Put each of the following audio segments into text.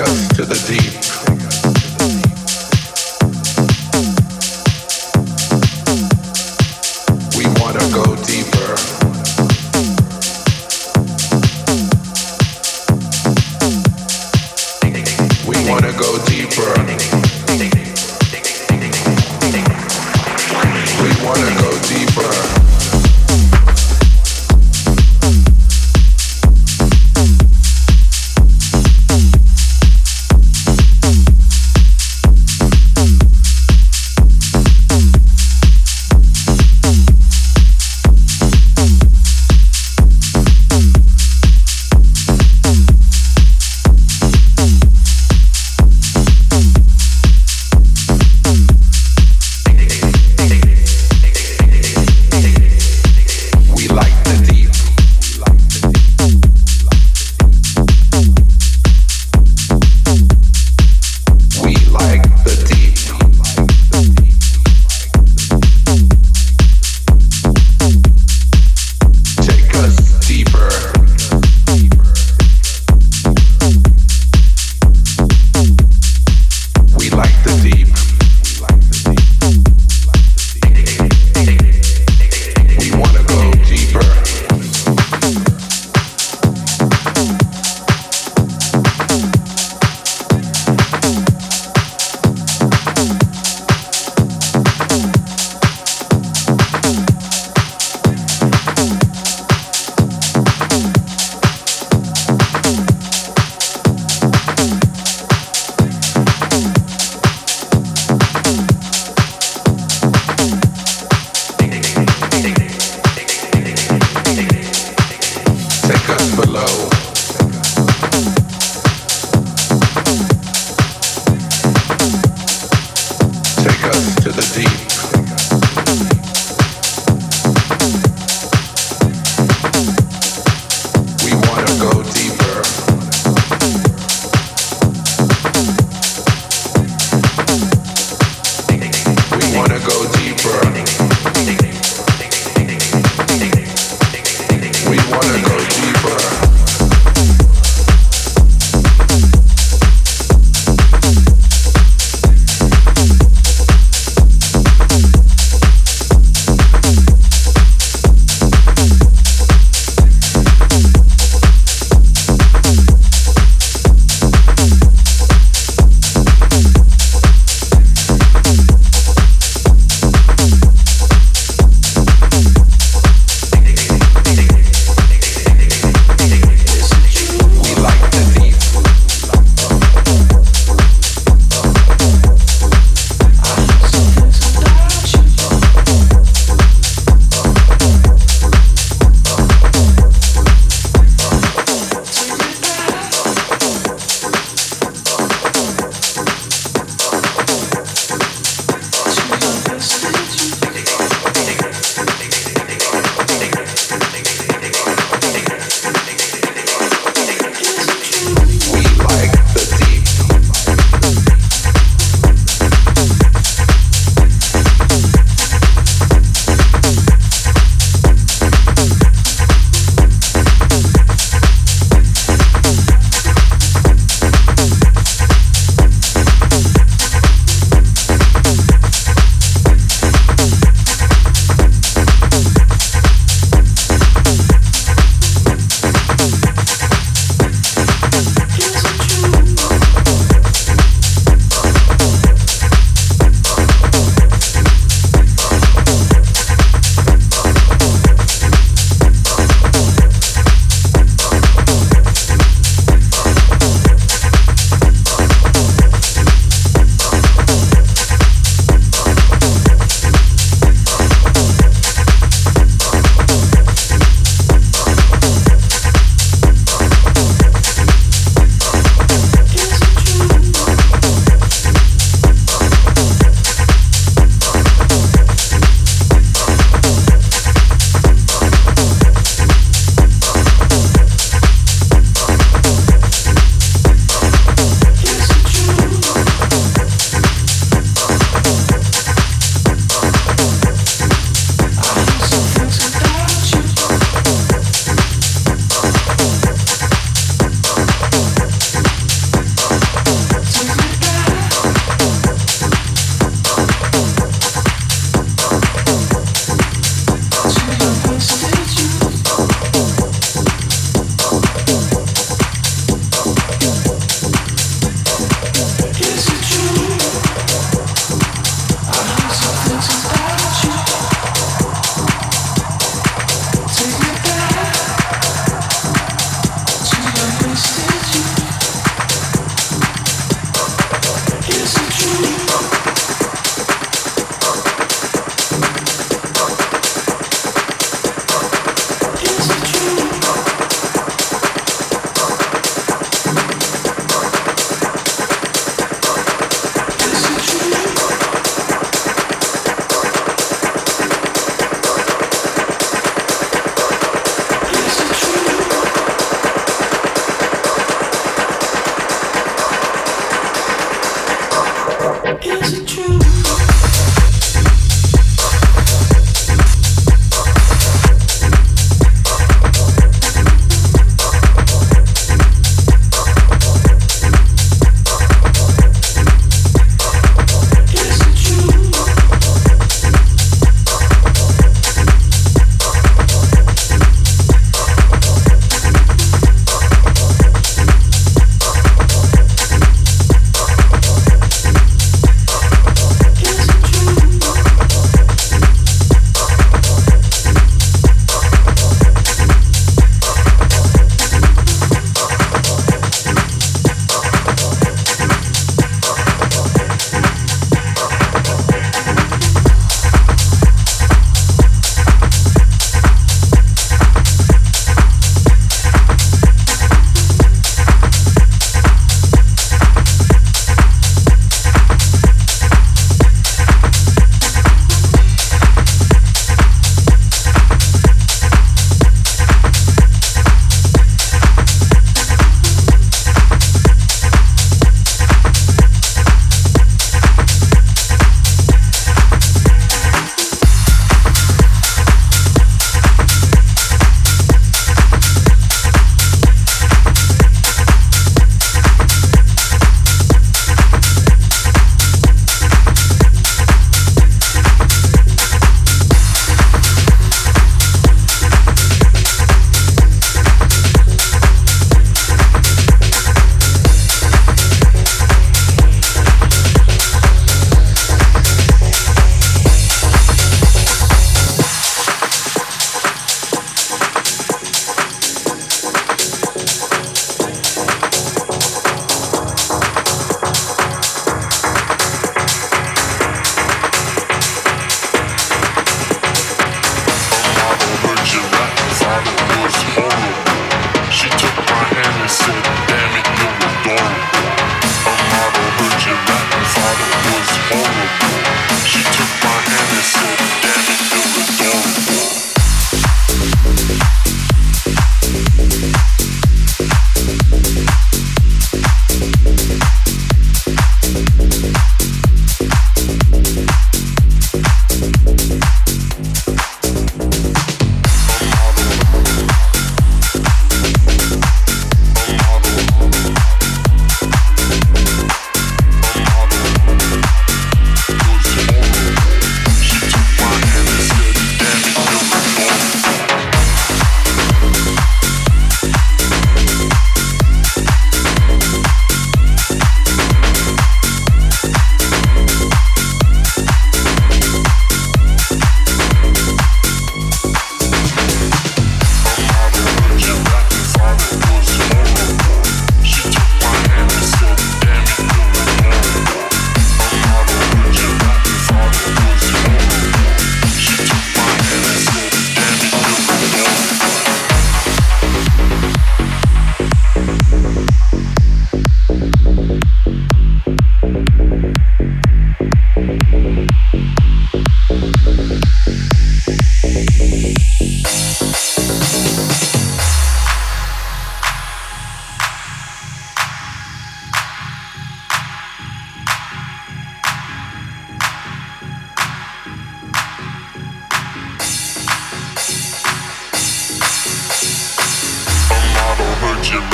us to the deep.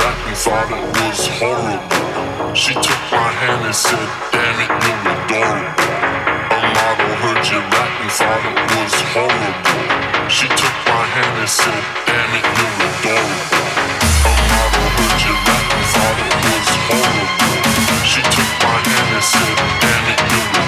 Rap and thought it was horrible. She took my hand and said, Damn it, you're adorable. A model heard you rap and thought it was horrible. She took my hand and said, Damn it, you're adorable. A model heard you rap and thought it was horrible. She took my hand and said, Damn it.